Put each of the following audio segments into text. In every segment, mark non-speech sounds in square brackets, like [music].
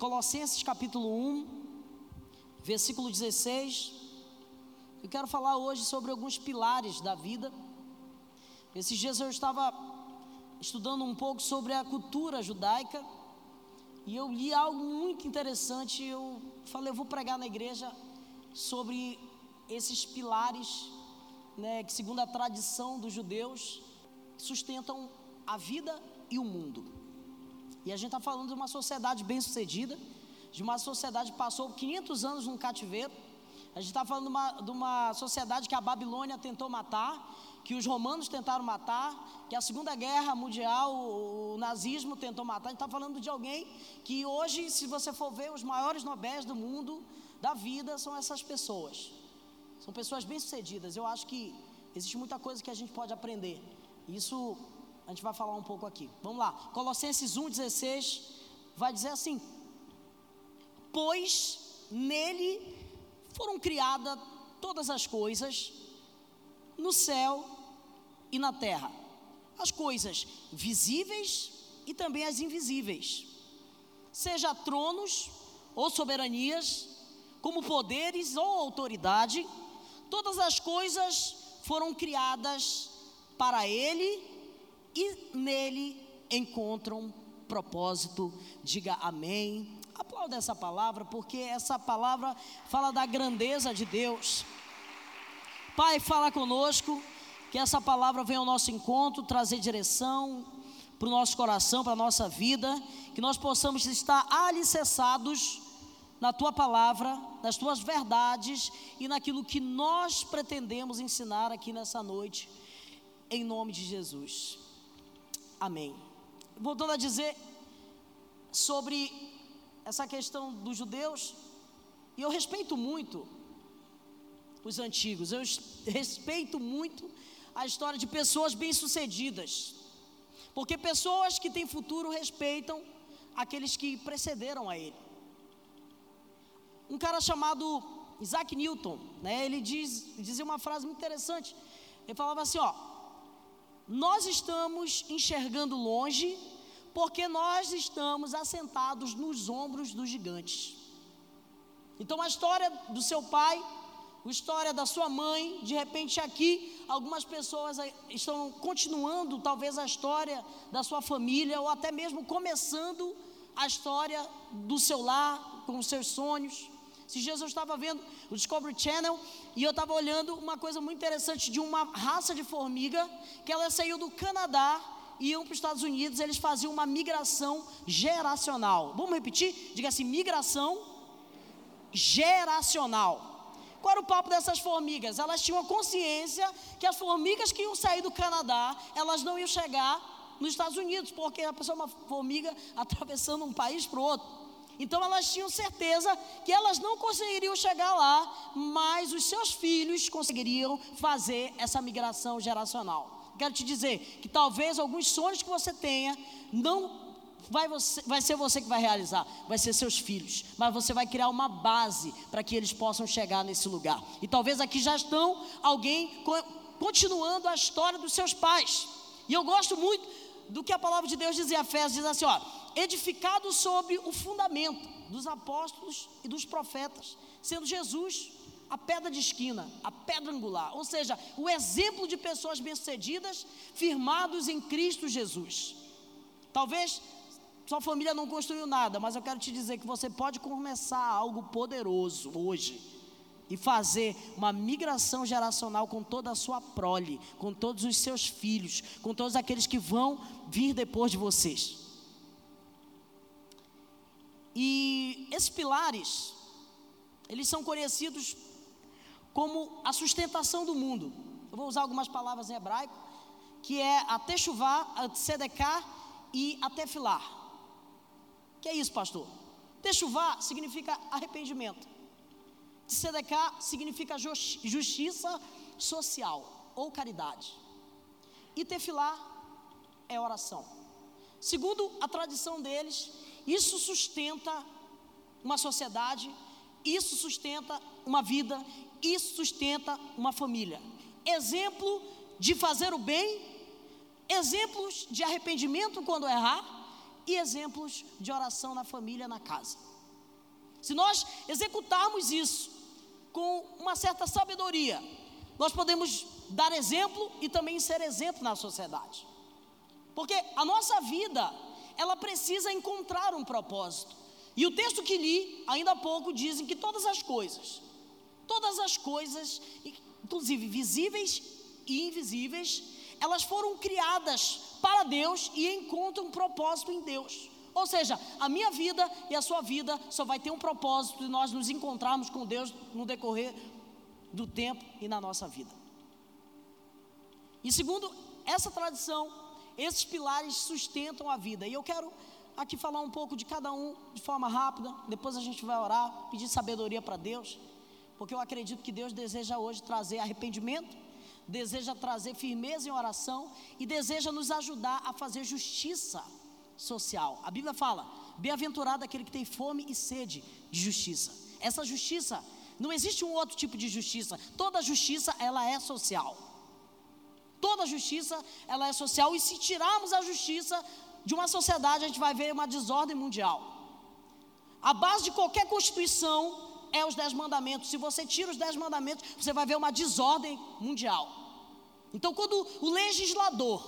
Colossenses capítulo 1, versículo 16. Eu quero falar hoje sobre alguns pilares da vida. Esses dias eu estava estudando um pouco sobre a cultura judaica e eu li algo muito interessante. Eu falei, eu vou pregar na igreja sobre esses pilares, né, que segundo a tradição dos judeus sustentam a vida e o mundo. E a gente está falando de uma sociedade bem sucedida, de uma sociedade que passou 500 anos num cativeiro a gente está falando de uma, de uma sociedade que a Babilônia tentou matar, que os romanos tentaram matar, que a Segunda Guerra Mundial, o, o nazismo tentou matar. A gente está falando de alguém que hoje, se você for ver, os maiores nobéis do mundo, da vida, são essas pessoas. São pessoas bem-sucedidas. Eu acho que existe muita coisa que a gente pode aprender. Isso a gente vai falar um pouco aqui. Vamos lá. Colossenses 1,16 vai dizer assim: Pois nele foram criadas todas as coisas no céu e na terra, as coisas visíveis e também as invisíveis, seja tronos ou soberanias, como poderes ou autoridade, todas as coisas foram criadas para Ele e nele encontram propósito. Diga amém Aplauda essa palavra, porque essa palavra fala da grandeza de Deus. Pai, fala conosco, que essa palavra venha ao nosso encontro, trazer direção para o nosso coração, para a nossa vida, que nós possamos estar alicerçados na tua palavra, nas tuas verdades e naquilo que nós pretendemos ensinar aqui nessa noite, em nome de Jesus. Amém. Voltando a dizer sobre essa questão dos judeus, e eu respeito muito os antigos, eu respeito muito a história de pessoas bem-sucedidas, porque pessoas que têm futuro respeitam aqueles que precederam a ele. Um cara chamado Isaac Newton, né, ele diz, dizia uma frase muito interessante. Ele falava assim: ó, nós estamos enxergando longe porque nós estamos assentados nos ombros dos gigantes. Então a história do seu pai, a história da sua mãe, de repente aqui algumas pessoas estão continuando talvez a história da sua família ou até mesmo começando a história do seu lar com os seus sonhos. Esses dias eu estava vendo o Discovery Channel e eu estava olhando uma coisa muito interessante de uma raça de formiga que ela saiu do Canadá iam para os Estados Unidos, eles faziam uma migração geracional. Vamos repetir? Diga assim: migração geracional. Qual era o papo dessas formigas? Elas tinham a consciência que as formigas que iam sair do Canadá, elas não iam chegar nos Estados Unidos, porque a pessoa é uma formiga [laughs] atravessando um país para o outro. Então elas tinham certeza que elas não conseguiriam chegar lá, mas os seus filhos conseguiriam fazer essa migração geracional quero te dizer que talvez alguns sonhos que você tenha não vai, você, vai ser você que vai realizar, vai ser seus filhos, mas você vai criar uma base para que eles possam chegar nesse lugar. E talvez aqui já estão alguém continuando a história dos seus pais. E eu gosto muito do que a palavra de Deus diz em Efésios, diz assim, ó, edificado sobre o fundamento dos apóstolos e dos profetas, sendo Jesus a pedra de esquina, a pedra angular, ou seja, o exemplo de pessoas bem-sucedidas, firmados em Cristo Jesus. Talvez sua família não construiu nada, mas eu quero te dizer que você pode começar algo poderoso hoje e fazer uma migração geracional com toda a sua prole, com todos os seus filhos, com todos aqueles que vão vir depois de vocês. E esses pilares, eles são conhecidos como a sustentação do mundo. Eu vou usar algumas palavras em hebraico, que é a techuvá, a tzedeká e a tefilar. Que é isso, pastor? Techuvá significa arrependimento. Tzedeká significa justiça social ou caridade. E tefilar é oração. Segundo a tradição deles, isso sustenta uma sociedade, isso sustenta uma vida, isso sustenta uma família. Exemplo de fazer o bem, exemplos de arrependimento quando errar, e exemplos de oração na família, na casa. Se nós executarmos isso com uma certa sabedoria, nós podemos dar exemplo e também ser exemplo na sociedade. Porque a nossa vida, ela precisa encontrar um propósito. E o texto que li, ainda há pouco, dizem que todas as coisas, todas as coisas, inclusive visíveis e invisíveis, elas foram criadas para Deus e encontram um propósito em Deus. Ou seja, a minha vida e a sua vida só vai ter um propósito de nós nos encontrarmos com Deus no decorrer do tempo e na nossa vida. E segundo essa tradição, esses pilares sustentam a vida. E eu quero aqui falar um pouco de cada um de forma rápida. Depois a gente vai orar, pedir sabedoria para Deus, porque eu acredito que Deus deseja hoje trazer arrependimento, deseja trazer firmeza em oração e deseja nos ajudar a fazer justiça social. A Bíblia fala: bem-aventurado aquele que tem fome e sede de justiça. Essa justiça, não existe um outro tipo de justiça. Toda justiça ela é social. Toda justiça ela é social e se tirarmos a justiça de uma sociedade, a gente vai ver uma desordem mundial. A base de qualquer constituição é os dez mandamentos. Se você tira os dez mandamentos, você vai ver uma desordem mundial. Então, quando o legislador,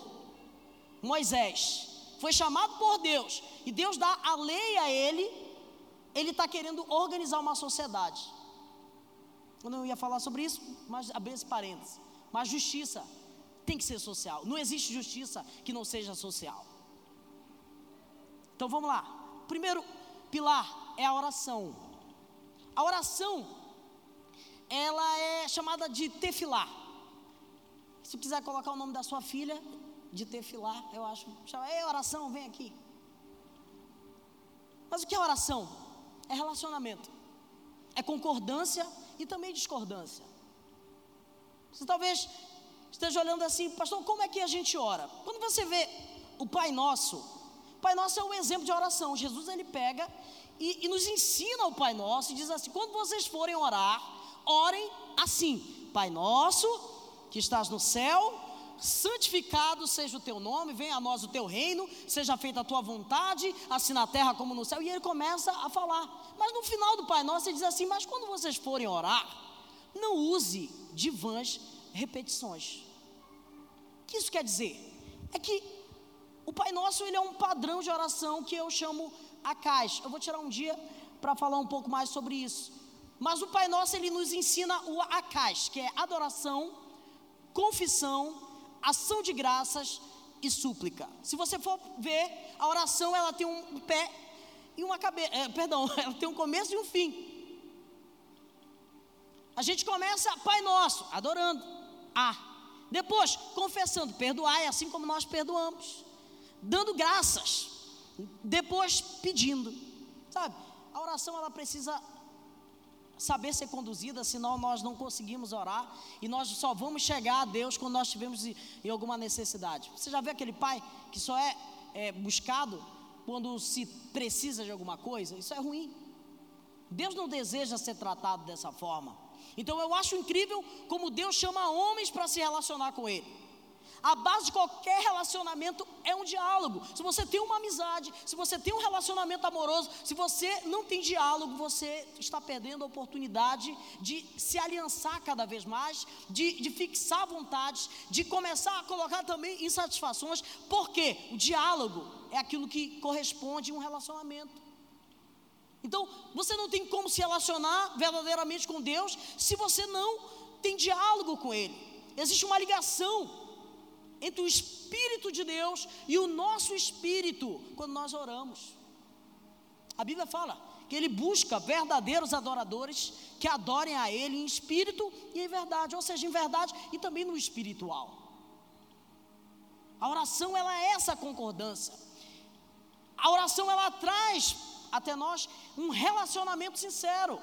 Moisés, foi chamado por Deus e Deus dá a lei a ele, ele está querendo organizar uma sociedade. Eu não ia falar sobre isso, mas abri esse parênteses. Mas justiça tem que ser social. Não existe justiça que não seja social. Então vamos lá. Primeiro pilar é a oração. A oração, ela é chamada de tefilá. Se quiser colocar o nome da sua filha, de tefilá, eu acho. Chama, ei, oração, vem aqui. Mas o que é oração? É relacionamento. É concordância e também discordância. Você talvez esteja olhando assim, pastor, como é que a gente ora? Quando você vê o Pai Nosso, Pai Nosso é um exemplo de oração. Jesus ele pega e, e nos ensina o Pai Nosso e diz assim: quando vocês forem orar, orem assim: Pai Nosso que estás no céu, santificado seja o teu nome, venha a nós o teu reino, seja feita a tua vontade, assim na terra como no céu. E ele começa a falar. Mas no final do Pai Nosso ele diz assim: Mas quando vocês forem orar, não use de vãs repetições. O que isso quer dizer? É que o Pai Nosso ele é um padrão de oração que eu chamo a caixa. Eu vou tirar um dia para falar um pouco mais sobre isso. Mas o Pai Nosso ele nos ensina o acais, que é adoração, confissão, ação de graças e súplica. Se você for ver, a oração ela tem um pé e uma cabeça, é, perdão, [laughs] ela tem um começo e um fim. A gente começa Pai Nosso, adorando. Ah, depois confessando, perdoai assim como nós perdoamos. Dando graças, depois pedindo. Sabe? A oração ela precisa saber ser conduzida, senão nós não conseguimos orar e nós só vamos chegar a Deus quando nós estivermos em alguma necessidade. Você já viu aquele pai que só é, é buscado quando se precisa de alguma coisa? Isso é ruim. Deus não deseja ser tratado dessa forma. Então eu acho incrível como Deus chama homens para se relacionar com Ele. A base de qualquer relacionamento é um diálogo. Se você tem uma amizade, se você tem um relacionamento amoroso, se você não tem diálogo, você está perdendo a oportunidade de se aliançar cada vez mais, de, de fixar vontades, de começar a colocar também insatisfações, porque o diálogo é aquilo que corresponde a um relacionamento. Então, você não tem como se relacionar verdadeiramente com Deus se você não tem diálogo com Ele. Existe uma ligação entre o Espírito de Deus e o nosso espírito quando nós oramos. A Bíblia fala que ele busca verdadeiros adoradores que adorem a Ele em espírito e em verdade, ou seja, em verdade e também no espiritual. A oração ela é essa concordância. A oração ela traz até nós um relacionamento sincero.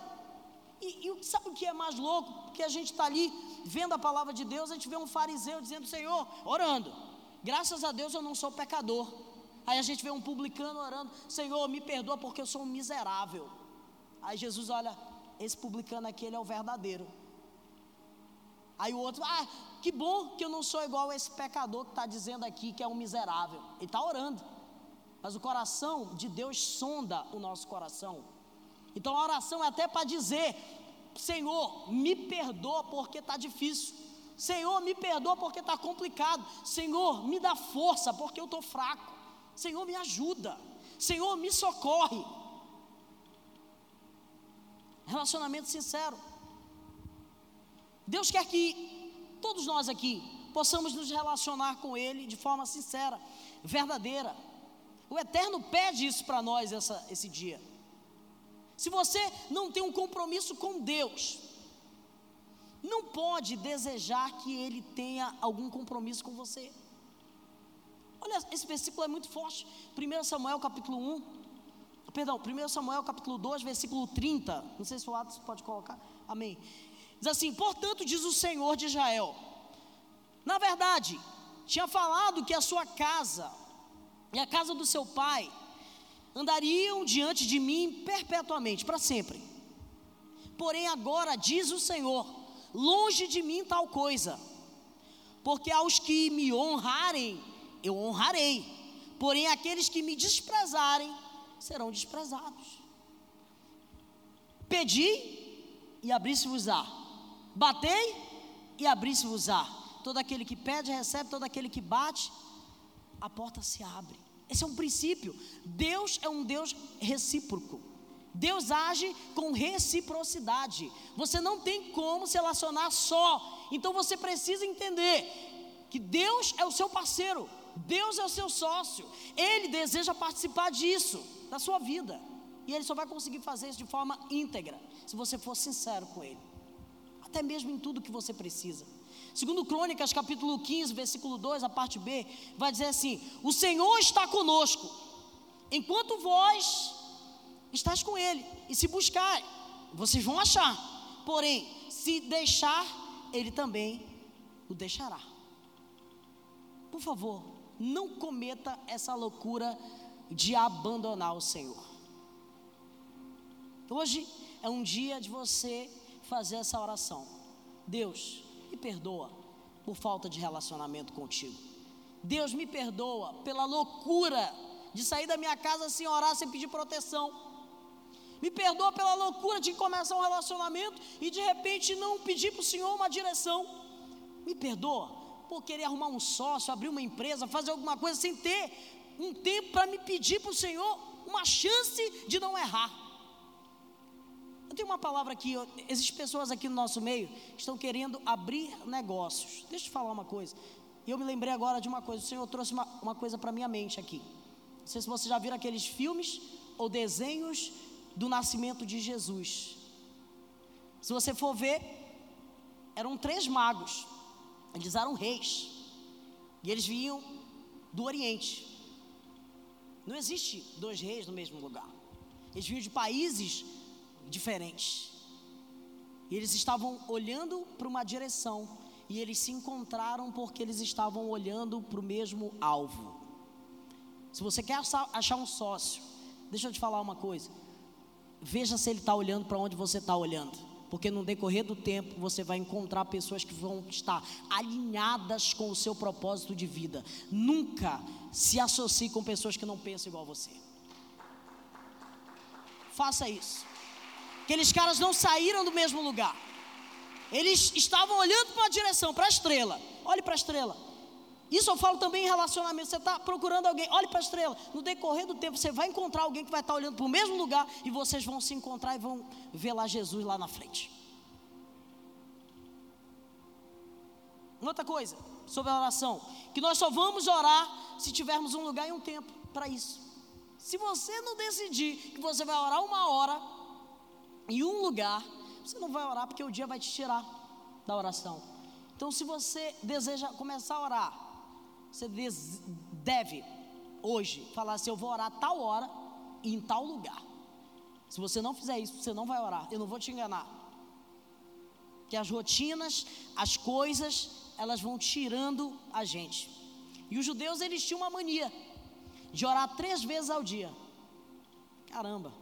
E, e sabe o que é mais louco? Que a gente está ali vendo a palavra de Deus, a gente vê um fariseu dizendo: Senhor, orando, graças a Deus eu não sou pecador. Aí a gente vê um publicano orando: Senhor, me perdoa porque eu sou um miserável. Aí Jesus olha: esse publicano aqui, ele é o verdadeiro. Aí o outro: Ah, que bom que eu não sou igual a esse pecador que está dizendo aqui que é um miserável. Ele está orando. Mas o coração de Deus sonda o nosso coração. Então a oração é até para dizer: Senhor, me perdoa porque está difícil. Senhor, me perdoa porque está complicado. Senhor, me dá força porque eu estou fraco. Senhor, me ajuda. Senhor, me socorre. Relacionamento sincero. Deus quer que todos nós aqui possamos nos relacionar com Ele de forma sincera, verdadeira. O Eterno pede isso para nós essa, esse dia. Se você não tem um compromisso com Deus, não pode desejar que Ele tenha algum compromisso com você. Olha, esse versículo é muito forte. 1 Samuel capítulo 1, perdão, 1 Samuel capítulo 2, versículo 30. Não sei se o Atos pode colocar. Amém. Diz assim: Portanto, diz o Senhor de Israel. Na verdade, tinha falado que a sua casa e a casa do seu pai andariam diante de mim perpetuamente, para sempre. Porém, agora diz o Senhor: longe de mim tal coisa, porque aos que me honrarem, eu honrarei, porém aqueles que me desprezarem serão desprezados. Pedi e abri-se-vos-á, batei e abri-se-vos-á. Todo aquele que pede, recebe, todo aquele que bate, a porta se abre. Esse é um princípio. Deus é um Deus recíproco. Deus age com reciprocidade. Você não tem como se relacionar só. Então você precisa entender que Deus é o seu parceiro, Deus é o seu sócio. Ele deseja participar disso na sua vida. E ele só vai conseguir fazer isso de forma íntegra, se você for sincero com ele. Até mesmo em tudo que você precisa. Segundo Crônicas, capítulo 15, versículo 2, a parte B, vai dizer assim: "O Senhor está conosco, enquanto vós estás com ele, e se buscar, vocês vão achar. Porém, se deixar, ele também o deixará." Por favor, não cometa essa loucura de abandonar o Senhor. Hoje é um dia de você fazer essa oração. Deus, me perdoa por falta de relacionamento contigo. Deus me perdoa pela loucura de sair da minha casa sem orar, sem pedir proteção. Me perdoa pela loucura de começar um relacionamento e de repente não pedir para o Senhor uma direção. Me perdoa por querer arrumar um sócio, abrir uma empresa, fazer alguma coisa sem ter um tempo para me pedir para o Senhor uma chance de não errar. Eu tenho uma palavra aqui, existem pessoas aqui no nosso meio que estão querendo abrir negócios. Deixa eu te falar uma coisa. E eu me lembrei agora de uma coisa, o Senhor trouxe uma, uma coisa para minha mente aqui. Não sei se você já viram aqueles filmes ou desenhos do nascimento de Jesus. Se você for ver, eram três magos. Eles eram reis. E eles vinham do Oriente. Não existe dois reis no mesmo lugar. Eles vinham de países diferentes. E eles estavam olhando para uma direção. E eles se encontraram porque eles estavam olhando para o mesmo alvo. Se você quer achar um sócio, deixa eu te falar uma coisa. Veja se ele está olhando para onde você está olhando. Porque no decorrer do tempo você vai encontrar pessoas que vão estar alinhadas com o seu propósito de vida. Nunca se associe com pessoas que não pensam igual a você. Faça isso. Aqueles caras não saíram do mesmo lugar. Eles estavam olhando para uma direção, para a estrela. Olhe para a estrela. Isso eu falo também em relacionamento. Você está procurando alguém, olhe para a estrela. No decorrer do tempo, você vai encontrar alguém que vai estar olhando para o mesmo lugar e vocês vão se encontrar e vão ver lá Jesus lá na frente. Outra coisa sobre a oração, que nós só vamos orar se tivermos um lugar e um tempo para isso. Se você não decidir que você vai orar uma hora, em um lugar, você não vai orar porque o dia vai te tirar da oração. Então, se você deseja começar a orar, você deve hoje falar assim: eu vou orar tal hora e em tal lugar. Se você não fizer isso, você não vai orar. Eu não vou te enganar. Que as rotinas, as coisas, elas vão tirando a gente. E os judeus eles tinham uma mania de orar três vezes ao dia. Caramba,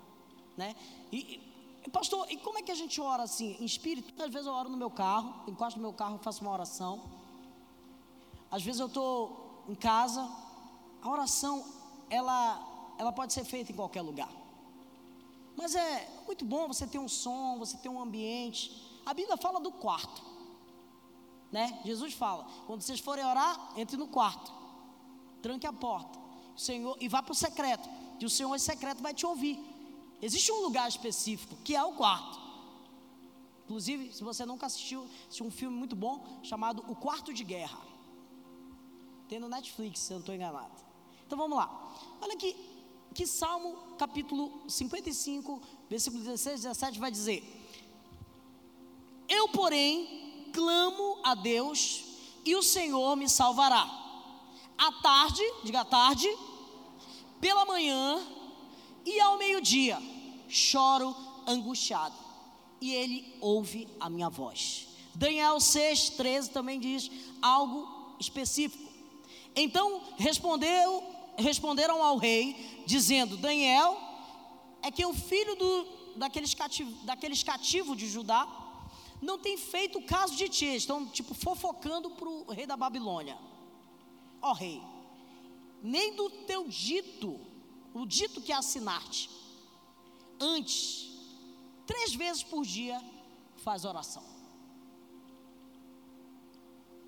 né? E, Pastor, e como é que a gente ora assim? Em espírito? Às vezes eu oro no meu carro, encosto no meu carro faço uma oração. Às vezes eu estou em casa. A oração ela, ela pode ser feita em qualquer lugar. Mas é muito bom você ter um som, você ter um ambiente. A Bíblia fala do quarto. Né? Jesus fala: quando vocês forem orar, entre no quarto, tranque a porta, o Senhor e vá para o secreto, que o Senhor secreto vai te ouvir. Existe um lugar específico que é o quarto. Inclusive, se você nunca assistiu, assistiu um filme muito bom chamado O Quarto de Guerra. Tem no Netflix, se eu não estou enganado. Então vamos lá. Olha aqui, que Salmo capítulo 55, versículo 16 17 vai dizer: Eu, porém, clamo a Deus e o Senhor me salvará. À tarde, diga à tarde, pela manhã e ao meio-dia, choro angustiado, e ele ouve a minha voz. Daniel 6,13 também diz algo específico. Então respondeu, responderam ao rei, dizendo: Daniel é que o filho do, daqueles, cativo, daqueles cativos de Judá não tem feito caso de ti. Estão, tipo, fofocando para o rei da Babilônia. Ó rei, nem do teu dito, o dito que assinaste, antes, três vezes por dia, faz oração.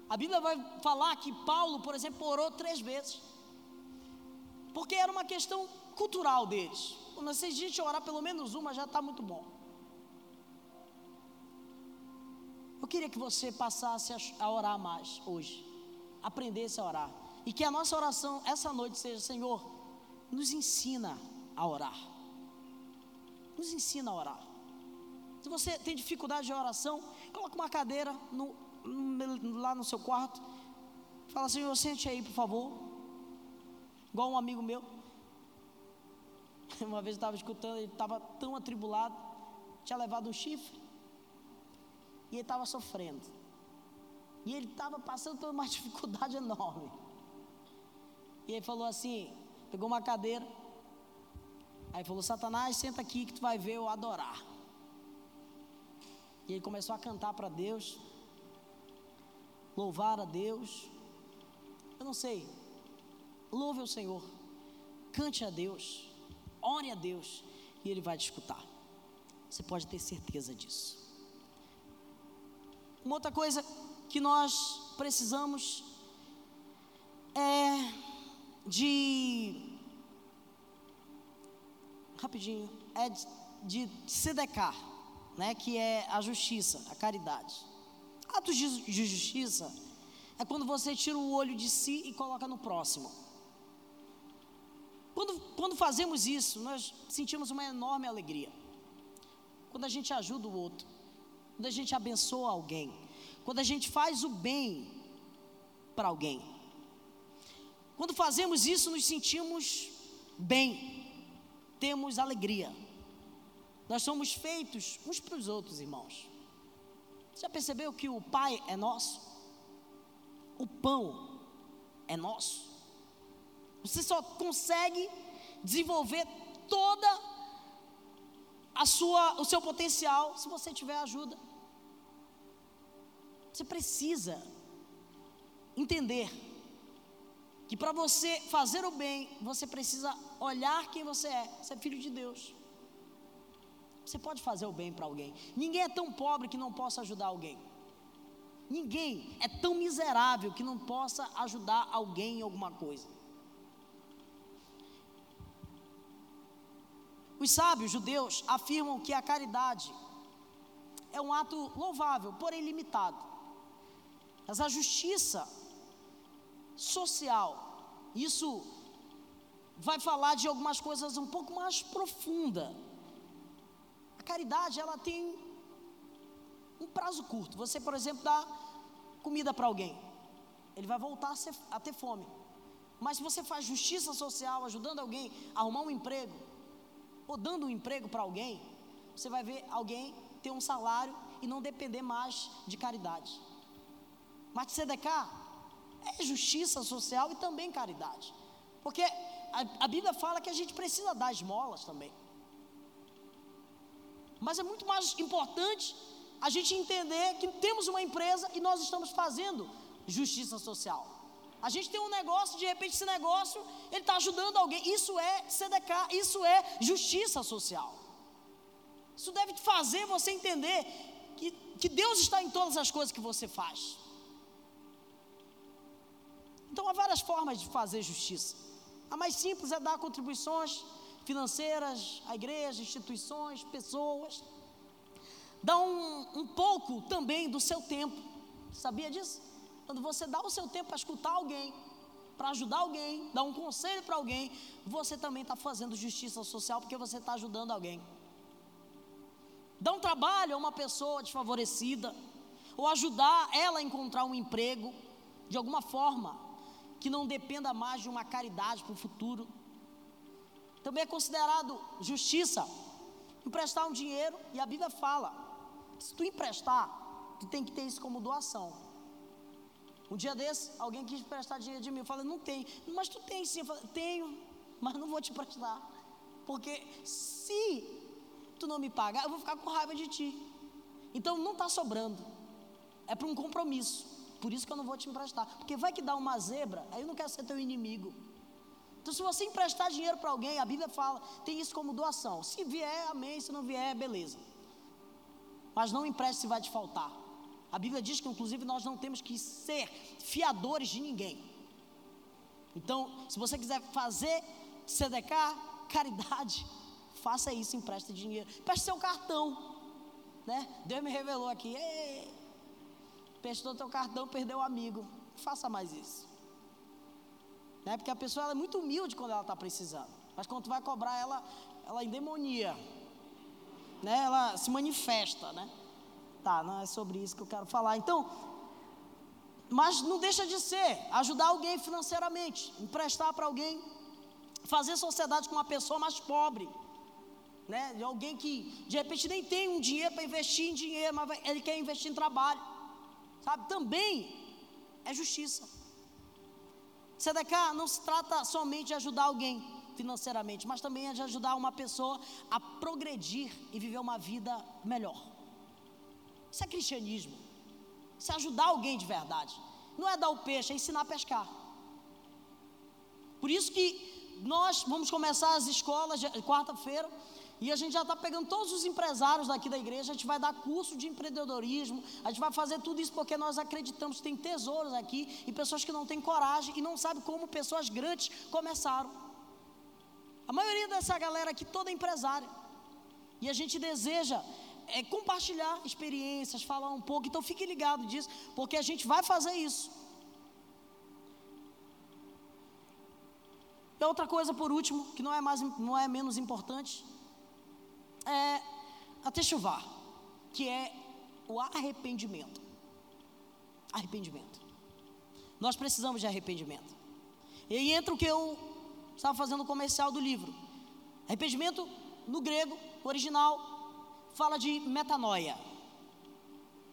A Bíblia vai falar que Paulo, por exemplo, orou três vezes, porque era uma questão cultural deles. Se a gente orar pelo menos uma, já está muito bom. Eu queria que você passasse a orar mais hoje, aprendesse a orar. E que a nossa oração essa noite seja: Senhor, nos ensina a orar. Nos ensina a orar. Se você tem dificuldade de oração, coloque uma cadeira no, lá no seu quarto. Fala, Senhor, sente aí, por favor. Igual um amigo meu. [laughs] Uma vez eu estava escutando, ele estava tão atribulado, tinha levado um chifre. E ele estava sofrendo. E ele estava passando por uma [laughs] dificuldade enorme. E ele falou assim: pegou uma cadeira. Aí falou: Satanás, senta aqui que tu vai ver eu adorar. E ele começou a cantar para Deus, louvar a Deus. Eu não sei, louve o Senhor, cante a Deus, ore a Deus, e Ele vai te escutar. Você pode ter certeza disso. Uma outra coisa que nós precisamos é de. Rapidinho. É de, de sedecar, né, que é a justiça, a caridade. Atos de, de justiça é quando você tira o olho de si e coloca no próximo. Quando, quando fazemos isso, nós sentimos uma enorme alegria. Quando a gente ajuda o outro, quando a gente abençoa alguém, quando a gente faz o bem para alguém. Quando fazemos isso, nos sentimos bem, temos alegria. Nós somos feitos uns para os outros, irmãos. Você já percebeu que o Pai é nosso? O pão é nosso. Você só consegue desenvolver toda a sua, o seu potencial se você tiver ajuda. Você precisa entender que para você fazer o bem, você precisa olhar quem você é. Você é filho de Deus. Você pode fazer o bem para alguém. Ninguém é tão pobre que não possa ajudar alguém. Ninguém é tão miserável que não possa ajudar alguém em alguma coisa. Os sábios judeus afirmam que a caridade é um ato louvável, porém limitado. Mas a justiça social. Isso vai falar de algumas coisas um pouco mais profunda. A caridade, ela tem um prazo curto. Você, por exemplo, dá comida para alguém, ele vai voltar a, ser, a, ter fome. Mas se você faz justiça social, ajudando alguém a arrumar um emprego, ou dando um emprego para alguém, você vai ver alguém ter um salário e não depender mais de caridade. Mas de CDK, é justiça social e também caridade. Porque a, a Bíblia fala que a gente precisa dar esmolas também. Mas é muito mais importante a gente entender que temos uma empresa e nós estamos fazendo justiça social. A gente tem um negócio, de repente esse negócio, ele está ajudando alguém. Isso é CDK, isso é justiça social. Isso deve fazer você entender que, que Deus está em todas as coisas que você faz. Então há várias formas de fazer justiça. A mais simples é dar contribuições financeiras à igreja, instituições, pessoas. Dá um, um pouco também do seu tempo. Sabia disso? Quando você dá o seu tempo para escutar alguém, para ajudar alguém, dar um conselho para alguém, você também está fazendo justiça social porque você está ajudando alguém. Dá um trabalho a uma pessoa desfavorecida, ou ajudar ela a encontrar um emprego, de alguma forma, que não dependa mais de uma caridade para o futuro. Também é considerado justiça emprestar um dinheiro, e a Bíblia fala: se tu emprestar, tu tem que ter isso como doação. Um dia desse, alguém quis emprestar dinheiro de mim. Eu falei, não tem. Mas tu tem sim. Eu falei, tenho, mas não vou te emprestar. Porque se tu não me pagar, eu vou ficar com raiva de ti. Então não está sobrando. É para um compromisso. Por isso que eu não vou te emprestar. Porque vai que dá uma zebra, aí eu não quero ser teu inimigo. Então, se você emprestar dinheiro para alguém, a Bíblia fala, tem isso como doação. Se vier, amém. Se não vier, beleza. Mas não empreste se vai te faltar. A Bíblia diz que, inclusive, nós não temos que ser fiadores de ninguém. Então, se você quiser fazer CDK, caridade, [laughs] faça isso, empreste dinheiro. Preste seu cartão. Né? Deus me revelou aqui. Prestou teu cartão, perdeu o amigo. Faça mais isso. Né? Porque a pessoa é muito humilde quando ela está precisando. Mas quando tu vai cobrar ela, ela endemonia. Né? Ela se manifesta, né? Tá, não é sobre isso que eu quero falar. Então, mas não deixa de ser ajudar alguém financeiramente, emprestar para alguém, fazer sociedade com uma pessoa mais pobre, né? De alguém que de repente nem tem um dinheiro para investir em dinheiro, mas ele quer investir em trabalho, sabe? Também é justiça. CDK não se trata somente de ajudar alguém financeiramente, mas também é de ajudar uma pessoa a progredir e viver uma vida melhor. Isso é cristianismo. Isso é ajudar alguém de verdade. Não é dar o peixe, é ensinar a pescar. Por isso que nós vamos começar as escolas quarta-feira. E a gente já está pegando todos os empresários daqui da igreja, a gente vai dar curso de empreendedorismo, a gente vai fazer tudo isso porque nós acreditamos que tem tesouros aqui e pessoas que não têm coragem e não sabem como pessoas grandes começaram. A maioria dessa galera aqui toda é empresária. E a gente deseja é, compartilhar experiências, falar um pouco. Então fique ligado disso, porque a gente vai fazer isso. E outra coisa, por último, que não é, mais, não é menos importante, é a que é o arrependimento. Arrependimento. Nós precisamos de arrependimento. E aí entra o que eu estava fazendo o comercial do livro. Arrependimento, no grego, original, fala de metanoia.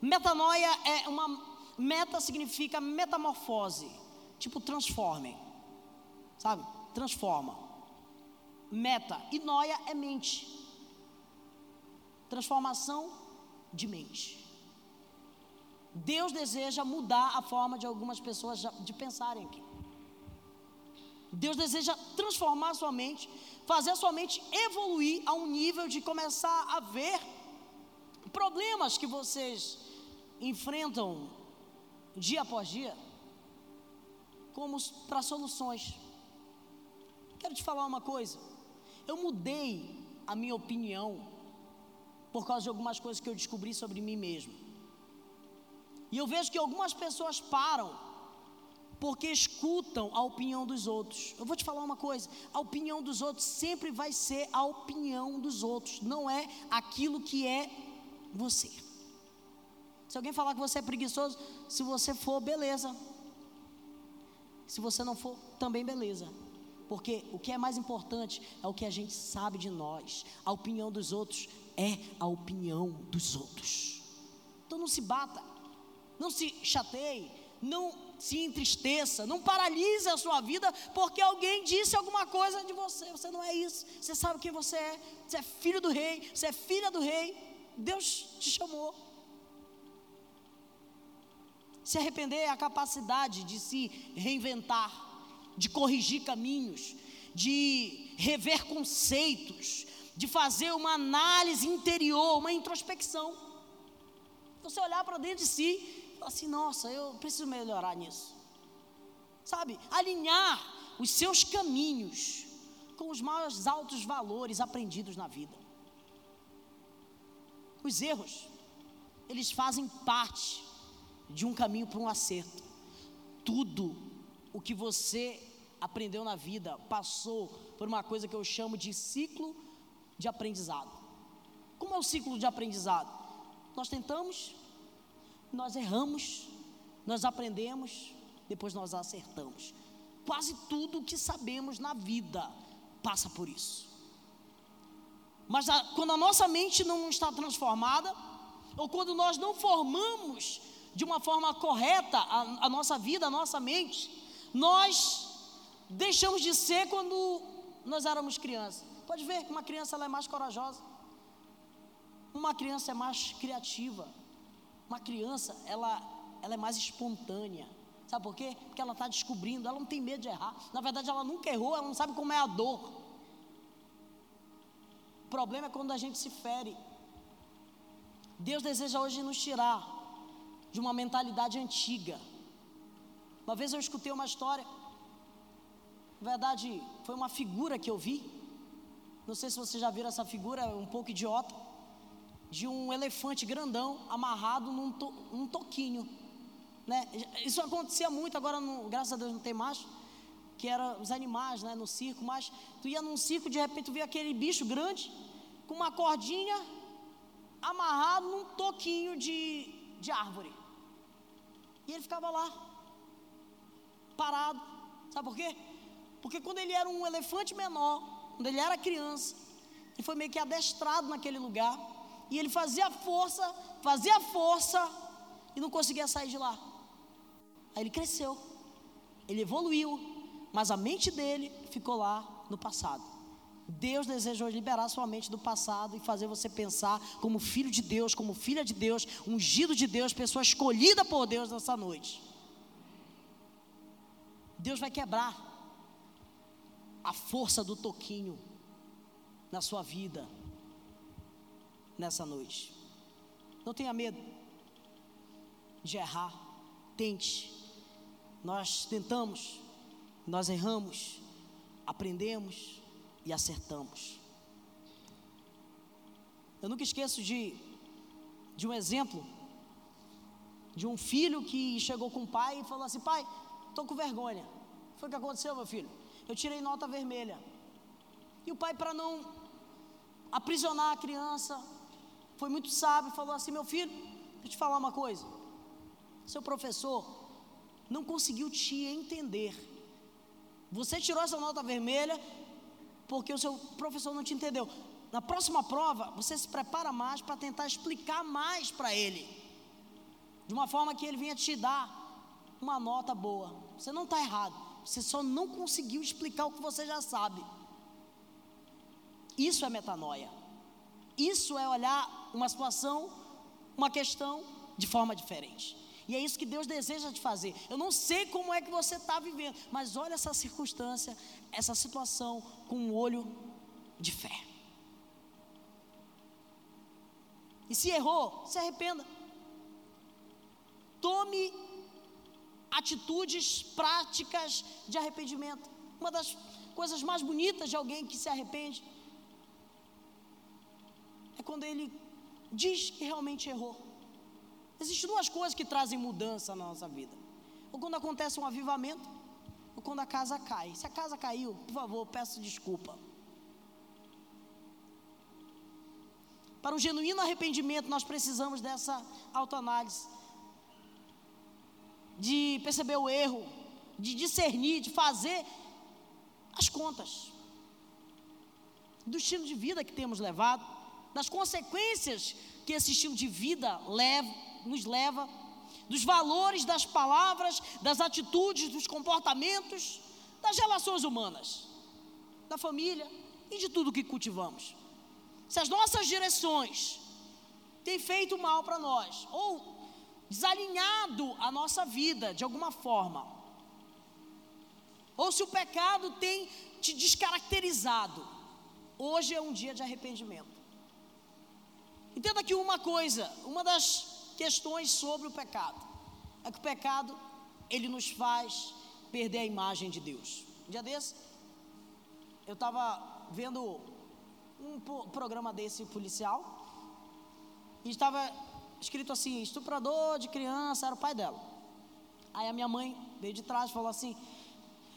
Metanoia é uma. Meta significa metamorfose, tipo transforme, sabe? Transforma. Meta. E noia é mente. Transformação de mente. Deus deseja mudar a forma de algumas pessoas de pensarem aqui. Deus deseja transformar a sua mente, fazer a sua mente evoluir a um nível de começar a ver problemas que vocês enfrentam dia após dia como para soluções. Quero te falar uma coisa. Eu mudei a minha opinião por causa de algumas coisas que eu descobri sobre mim mesmo. E eu vejo que algumas pessoas param porque escutam a opinião dos outros. Eu vou te falar uma coisa: a opinião dos outros sempre vai ser a opinião dos outros, não é aquilo que é você. Se alguém falar que você é preguiçoso, se você for, beleza. Se você não for, também beleza. Porque o que é mais importante é o que a gente sabe de nós. A opinião dos outros é a opinião dos outros. Então não se bata, não se chateie, não se entristeça, não paralise a sua vida porque alguém disse alguma coisa de você. Você não é isso. Você sabe quem você é. Você é filho do rei, você é filha do rei. Deus te chamou. Se arrepender é a capacidade de se reinventar, de corrigir caminhos, de rever conceitos, de fazer uma análise interior, uma introspecção. Você olhar para dentro de si e falar assim: nossa, eu preciso melhorar nisso. Sabe? Alinhar os seus caminhos com os mais altos valores aprendidos na vida. Os erros, eles fazem parte de um caminho para um acerto. Tudo o que você aprendeu na vida passou por uma coisa que eu chamo de ciclo de aprendizado. Como é o ciclo de aprendizado? Nós tentamos, nós erramos, nós aprendemos, depois nós acertamos. Quase tudo o que sabemos na vida passa por isso. Mas a, quando a nossa mente não está transformada, ou quando nós não formamos de uma forma correta a, a nossa vida, a nossa mente, nós deixamos de ser quando nós éramos crianças. Pode ver que uma criança ela é mais corajosa. Uma criança é mais criativa. Uma criança, ela, ela é mais espontânea. Sabe por quê? Porque ela está descobrindo, ela não tem medo de errar. Na verdade, ela nunca errou, ela não sabe como é a dor. O problema é quando a gente se fere. Deus deseja hoje nos tirar de uma mentalidade antiga. Uma vez eu escutei uma história, na verdade, foi uma figura que eu vi. Não sei se vocês já viram essa figura, é um pouco idiota. De um elefante grandão amarrado num, to, toquinho. Né? Isso acontecia muito, agora graças a Deus não tem mais. Que eram os animais né, no circo, mas tu ia num circo, de repente tu via aquele bicho grande, com uma cordinha amarrado num toquinho de, de árvore. E ele ficava lá, parado. Sabe por quê? Porque quando ele era um elefante menor, quando ele era criança, ele foi meio que adestrado naquele lugar. E ele fazia força, fazia força e não conseguia sair de lá. Aí ele cresceu, ele evoluiu, mas a mente dele ficou lá no passado. Deus desejou liberar sua mente do passado e fazer você pensar como filho de Deus, como filha de Deus, ungido de Deus, pessoa escolhida por Deus nessa noite. Deus vai quebrar a força do toquinho na sua vida nessa noite. Não tenha medo de errar, tente. Nós tentamos, nós erramos, aprendemos e acertamos. Eu nunca esqueço de, de um exemplo de um filho que chegou com o pai e falou assim: Pai, estou com vergonha. Foi o que aconteceu, meu filho eu tirei nota vermelha. E o pai, para não aprisionar a criança, foi muito sábio, falou assim: Meu filho, deixa eu te falar uma coisa. Seu professor não conseguiu te entender. Você tirou essa nota vermelha porque o seu professor não te entendeu. Na próxima prova, você se prepara mais para tentar explicar mais para ele, de uma forma que ele venha te dar uma nota boa. Você não está errado. Você só não conseguiu explicar o que você já sabe. Isso é metanoia. Isso é olhar uma situação, uma questão de forma diferente. E é isso que Deus deseja de fazer. Eu não sei como é que você está vivendo, mas olha essa circunstância, essa situação com um olho de fé. E se errou, se arrependa. Tome atitudes práticas de arrependimento. Uma das coisas mais bonitas de alguém que se arrepende é quando ele diz que realmente errou. Existem duas coisas que trazem mudança na nossa vida: ou quando acontece um avivamento, ou quando a casa cai. Se a casa caiu, por favor, peço desculpa. Para um genuíno arrependimento, nós precisamos dessa autoanálise de perceber o erro, de discernir, de fazer as contas do estilo de vida que temos levado, das consequências que esse estilo de vida leva, nos leva, dos valores das palavras, das atitudes, dos comportamentos, das relações humanas, da família e de tudo que cultivamos. Se as nossas direções têm feito mal para nós, ou desalinhado a nossa vida de alguma forma, ou se o pecado tem te descaracterizado, hoje é um dia de arrependimento. Entenda que uma coisa, uma das questões sobre o pecado, é que o pecado, ele nos faz perder a imagem de Deus. Um dia desse, eu estava vendo um programa desse policial, e estava escrito assim: estuprador de criança, era o pai dela. Aí a minha mãe veio de trás e falou assim: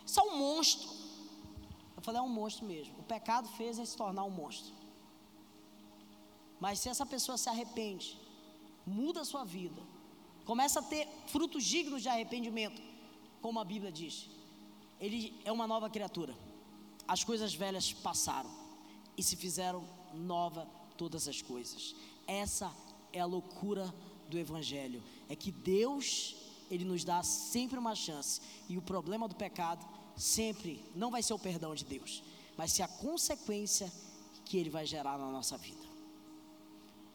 Isso é um monstro. Eu falei: É um monstro mesmo. O pecado fez ele se tornar um monstro. Mas se essa pessoa se arrepende, muda a sua vida, começa a ter frutos dignos de arrependimento, como a Bíblia diz, ele é uma nova criatura. As coisas velhas passaram e se fizeram nova todas as coisas. Essa é a loucura do evangelho, é que Deus, ele nos dá sempre uma chance, e o problema do pecado sempre não vai ser o perdão de Deus, mas ser a consequência que ele vai gerar na nossa vida.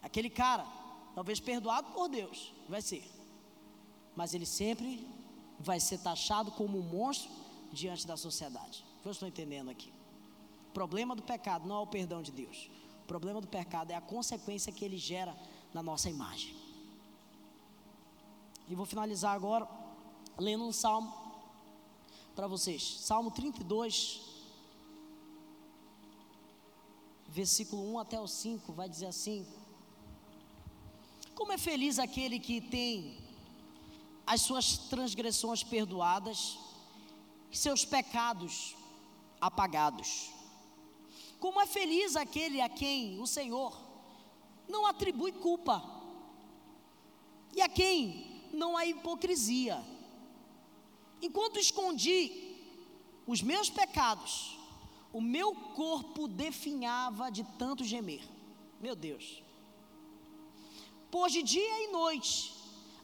Aquele cara, talvez perdoado por Deus, vai ser, mas ele sempre vai ser taxado como um monstro diante da sociedade. Eu estou entendendo aqui. O problema do pecado não é o perdão de Deus. O problema do pecado é a consequência que ele gera na nossa imagem. E vou finalizar agora lendo um salmo para vocês. Salmo 32, versículo 1 até o 5, vai dizer assim: Como é feliz aquele que tem as suas transgressões perdoadas, seus pecados apagados. Como é feliz aquele a quem o Senhor não atribui culpa, e a quem não há hipocrisia. Enquanto escondi os meus pecados, o meu corpo definhava de tanto gemer. Meu Deus. Pois de dia e noite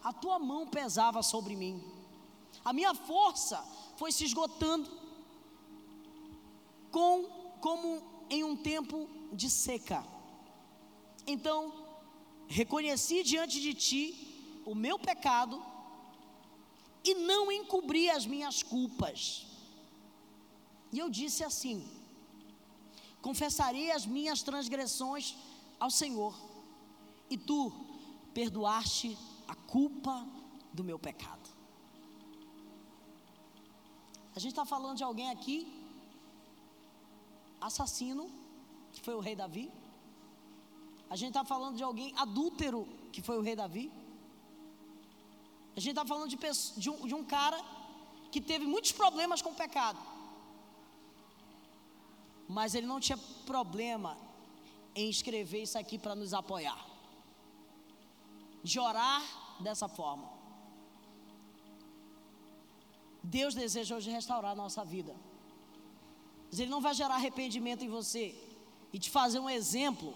a tua mão pesava sobre mim. A minha força foi se esgotando com como em um tempo de seca. Então, reconheci diante de ti o meu pecado e não encobri as minhas culpas. E eu disse assim: Confessarei as minhas transgressões ao Senhor, e tu perdoaste a culpa do meu pecado. A gente está falando de alguém aqui, assassino, que foi o rei Davi, a gente está falando de alguém adúltero, que foi o rei Davi. A gente está falando de, de, um, de um cara que teve muitos problemas com o pecado. Mas ele não tinha problema em escrever isso aqui para nos apoiar. De orar dessa forma. Deus deseja hoje restaurar a nossa vida. Mas Ele não vai gerar arrependimento em você e te fazer um exemplo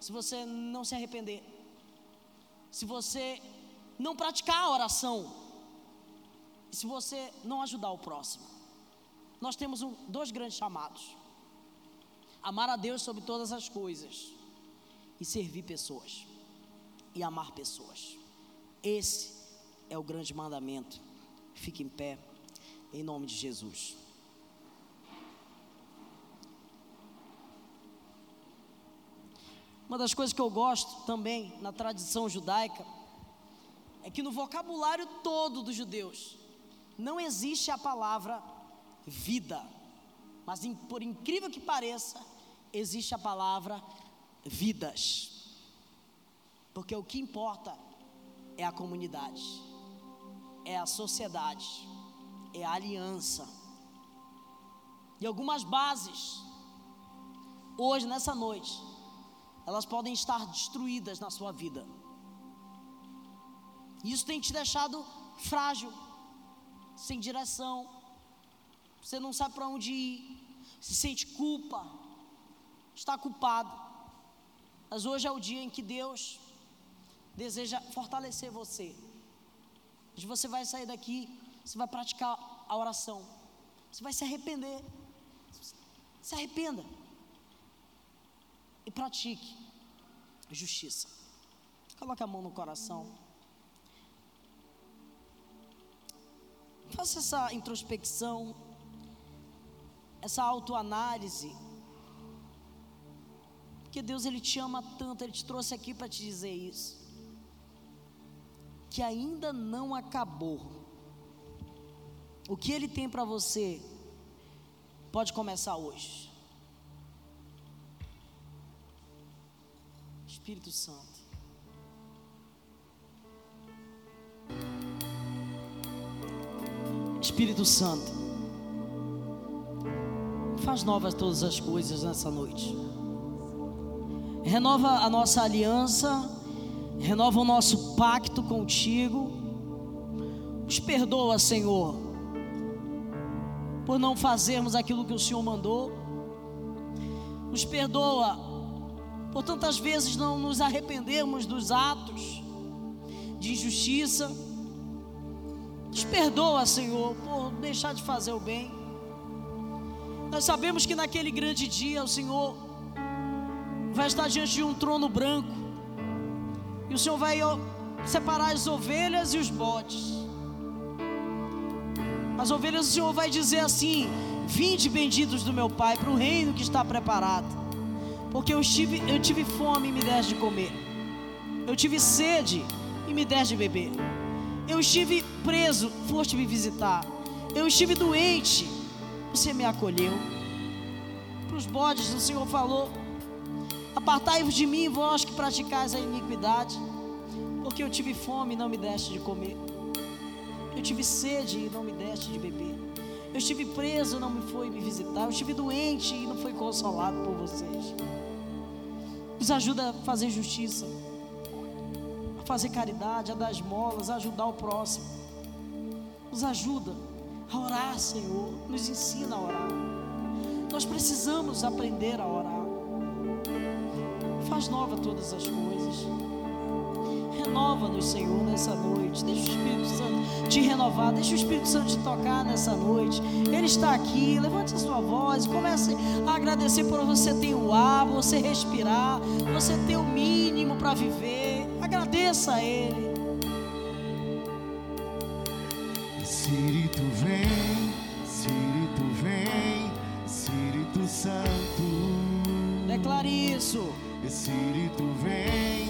se você não se arrepender, se você não praticar a oração, se você não ajudar o próximo. Nós temos um, dois grandes chamados: amar a Deus sobre todas as coisas e servir pessoas e amar pessoas. Esse é o grande mandamento. Fique em pé, em nome de Jesus. Uma das coisas que eu gosto também na tradição judaica é que no vocabulário todo dos judeus não existe a palavra vida, mas por incrível que pareça, existe a palavra vidas. Porque o que importa é a comunidade, é a sociedade, é a aliança. E algumas bases, hoje, nessa noite, elas podem estar destruídas na sua vida. Isso tem te deixado frágil, sem direção. Você não sabe para onde ir, se sente culpa, está culpado. Mas hoje é o dia em que Deus deseja fortalecer você. Hoje você vai sair daqui, você vai praticar a oração, você vai se arrepender. Se arrependa e pratique justiça. Coloque a mão no coração. Faça essa introspecção, essa autoanálise. Porque Deus ele te ama tanto, ele te trouxe aqui para te dizer isso. Que ainda não acabou. O que ele tem para você pode começar hoje. Espírito Santo. Espírito Santo, faz novas todas as coisas nessa noite. Renova a nossa aliança, renova o nosso pacto contigo. Nos perdoa, Senhor, por não fazermos aquilo que o Senhor mandou. Nos perdoa por tantas vezes não nos arrependermos dos atos de injustiça. Nos perdoa, Senhor, por deixar de fazer o bem. Nós sabemos que naquele grande dia o Senhor vai estar diante de um trono branco. E o Senhor vai separar as ovelhas e os bodes. As ovelhas o Senhor vai dizer assim: Vinde benditos do meu Pai para o reino que está preparado. Porque eu tive, eu tive fome e me deste de comer. Eu tive sede e me deste de beber. Eu estive preso, foste me visitar. Eu estive doente, você me acolheu. Para os bodes, o Senhor falou: Apartai-vos de mim, vós que praticais a iniquidade, porque eu tive fome e não me deste de comer. Eu tive sede e não me deste de beber. Eu estive preso e não me foi me visitar. Eu estive doente e não foi consolado por vocês. Nos ajuda a fazer justiça, a fazer caridade, a dar esmolas, a ajudar o próximo. Nos ajuda a orar, Senhor. Nos ensina a orar. Nós precisamos aprender a orar. Faz nova todas as coisas. Renova-nos, Senhor, nessa noite. Deixa o Espírito Santo te renovar. Deixa o Espírito Santo te tocar nessa noite. Ele está aqui. Levante a sua voz. Comece a agradecer por você ter o ar, você respirar, você ter o mínimo para viver. Agradeça a Ele. Espírito vem, Espírito vem, Espírito Santo. Declare isso. Espírito vem,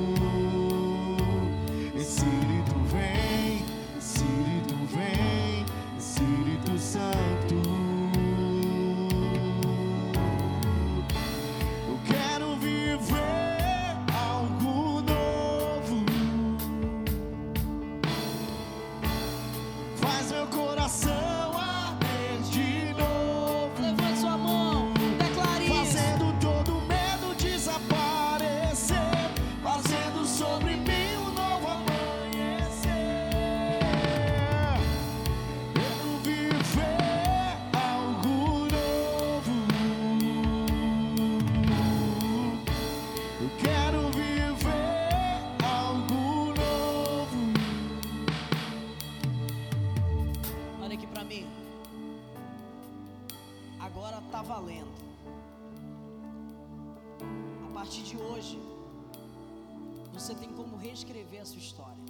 A sua história.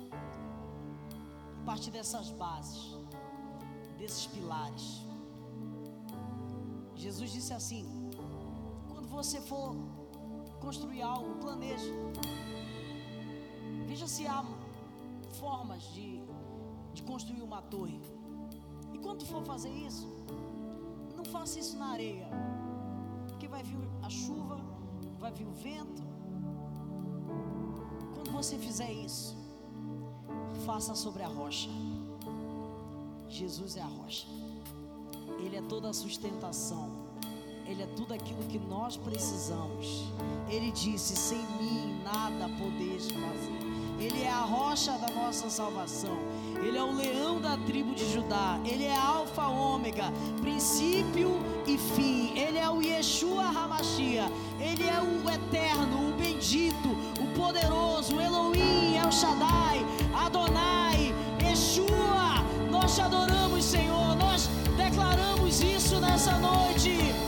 A partir dessas bases, desses pilares. Jesus disse assim: quando você for construir algo, planeje. Veja se há formas de, de construir uma torre. E quando for fazer isso, não faça isso na areia, porque vai vir a chuva, vai vir o vento. Quando você fizer isso, faça sobre a rocha. Jesus é a rocha, Ele é toda a sustentação. Ele é tudo aquilo que nós precisamos. Ele disse: sem mim nada podeis fazer. Ele é a rocha da nossa salvação. Ele é o leão da tribo de Judá. Ele é Alfa Ômega, princípio e fim. Ele é o Yeshua Hamashia. Ele é o eterno, o bendito, o poderoso, Elohim, El Shaddai, Adonai, Yeshua. Nós te adoramos, Senhor. Nós declaramos isso nessa noite.